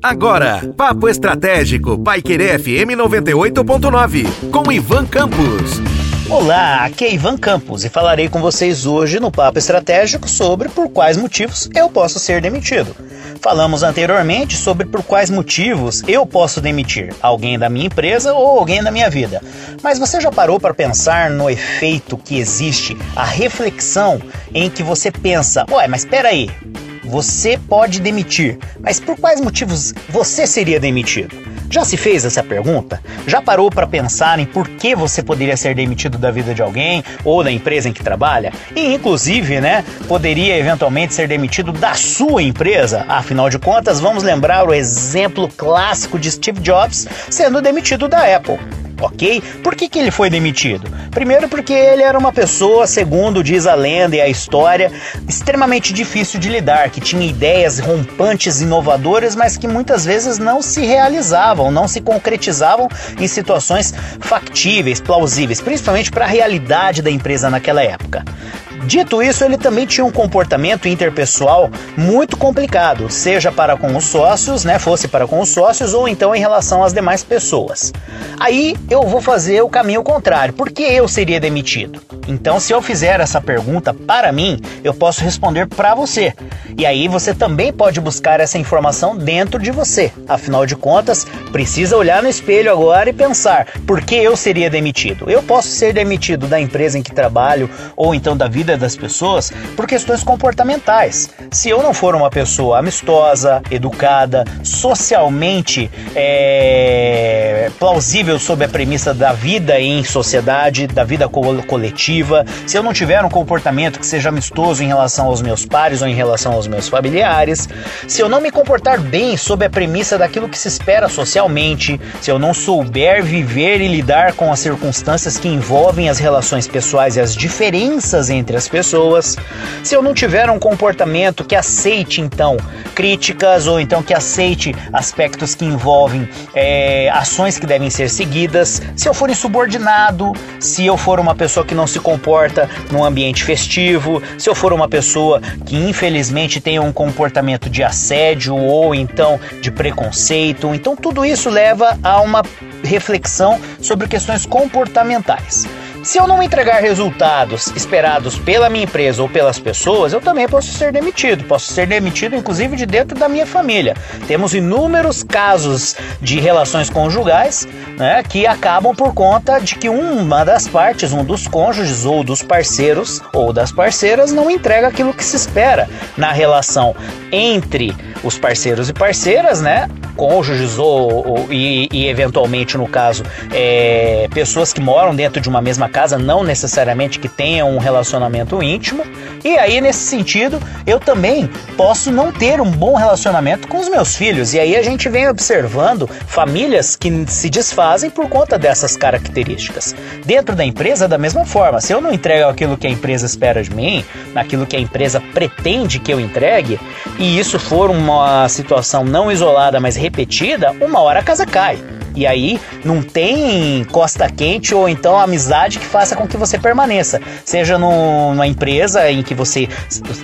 Agora, Papo Estratégico, Paiquerê FM 98.9, com Ivan Campos. Olá, aqui é Ivan Campos e falarei com vocês hoje no Papo Estratégico sobre por quais motivos eu posso ser demitido. Falamos anteriormente sobre por quais motivos eu posso demitir alguém da minha empresa ou alguém da minha vida. Mas você já parou para pensar no efeito que existe, a reflexão em que você pensa: ué, mas espera aí, você pode demitir, mas por quais motivos você seria demitido? Já se fez essa pergunta? Já parou para pensar em por que você poderia ser demitido da vida de alguém ou da empresa em que trabalha? E inclusive, né, poderia eventualmente ser demitido da sua empresa? Afinal de contas, vamos lembrar o exemplo clássico de Steve Jobs sendo demitido da Apple ok? Por que, que ele foi demitido? Primeiro, porque ele era uma pessoa, segundo diz a lenda e a história, extremamente difícil de lidar, que tinha ideias rompantes, inovadoras, mas que muitas vezes não se realizavam, não se concretizavam em situações factíveis, plausíveis, principalmente para a realidade da empresa naquela época. Dito isso, ele também tinha um comportamento interpessoal muito complicado, seja para com os sócios, né, fosse para com os sócios ou então em relação às demais pessoas. Aí eu vou fazer o caminho contrário. Por que eu seria demitido? Então, se eu fizer essa pergunta para mim, eu posso responder para você. E aí você também pode buscar essa informação dentro de você. Afinal de contas, precisa olhar no espelho agora e pensar: por que eu seria demitido? Eu posso ser demitido da empresa em que trabalho ou então da vida vida das pessoas por questões comportamentais. Se eu não for uma pessoa amistosa, educada, socialmente é, plausível sob a premissa da vida em sociedade, da vida coletiva, se eu não tiver um comportamento que seja amistoso em relação aos meus pares ou em relação aos meus familiares, se eu não me comportar bem sob a premissa daquilo que se espera socialmente, se eu não souber viver e lidar com as circunstâncias que envolvem as relações pessoais e as diferenças entre as as pessoas, se eu não tiver um comportamento que aceite então críticas ou então que aceite aspectos que envolvem é, ações que devem ser seguidas, se eu for insubordinado, se eu for uma pessoa que não se comporta num ambiente festivo, se eu for uma pessoa que infelizmente tem um comportamento de assédio ou então de preconceito, então tudo isso leva a uma reflexão sobre questões comportamentais. Se eu não entregar resultados esperados pela minha empresa ou pelas pessoas, eu também posso ser demitido. Posso ser demitido, inclusive, de dentro da minha família. Temos inúmeros casos de relações conjugais né, que acabam por conta de que uma das partes, um dos cônjuges ou dos parceiros ou das parceiras, não entrega aquilo que se espera na relação entre os parceiros e parceiras, né? Cônjuges ou, ou e, e, eventualmente no caso é, pessoas que moram dentro de uma mesma casa, não necessariamente que tenham um relacionamento íntimo. E aí nesse sentido eu também posso não ter um bom relacionamento com os meus filhos. E aí a gente vem observando famílias que se desfazem por conta dessas características. Dentro da empresa da mesma forma, se eu não entrego aquilo que a empresa espera de mim, naquilo que a empresa pretende que eu entregue, e isso for uma situação não isolada, mas repetida, uma hora a casa cai. E aí não tem costa quente ou então amizade que faça com que você permaneça. Seja numa empresa em que você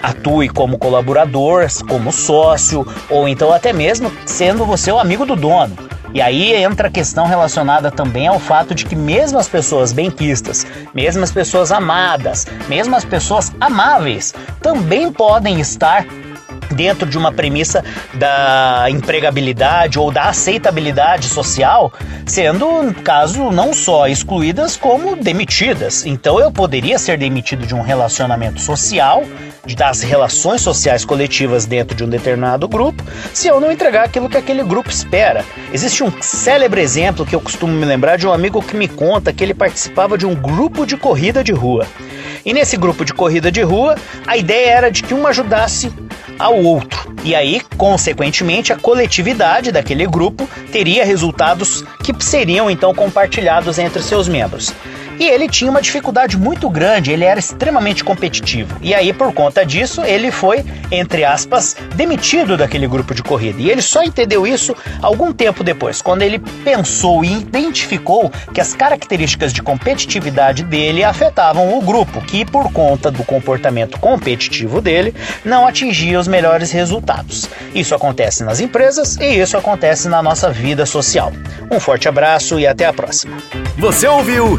atue como colaborador, como sócio, ou então até mesmo sendo você o amigo do dono. E aí entra a questão relacionada também ao fato de que mesmo as pessoas benquistas, mesmo as pessoas amadas, mesmo as pessoas amáveis, também podem estar dentro de uma premissa da empregabilidade ou da aceitabilidade social, sendo, caso, não só excluídas, como demitidas. Então eu poderia ser demitido de um relacionamento social, das relações sociais coletivas dentro de um determinado grupo, se eu não entregar aquilo que aquele grupo espera. Existe um célebre exemplo que eu costumo me lembrar de um amigo que me conta que ele participava de um grupo de corrida de rua. E nesse grupo de corrida de rua, a ideia era de que um ajudasse ao outro. E aí, consequentemente, a coletividade daquele grupo teria resultados que seriam então compartilhados entre seus membros. E ele tinha uma dificuldade muito grande, ele era extremamente competitivo. E aí, por conta disso, ele foi, entre aspas, demitido daquele grupo de corrida. E ele só entendeu isso algum tempo depois, quando ele pensou e identificou que as características de competitividade dele afetavam o grupo, que por conta do comportamento competitivo dele, não atingia os melhores resultados. Isso acontece nas empresas e isso acontece na nossa vida social. Um forte abraço e até a próxima. Você ouviu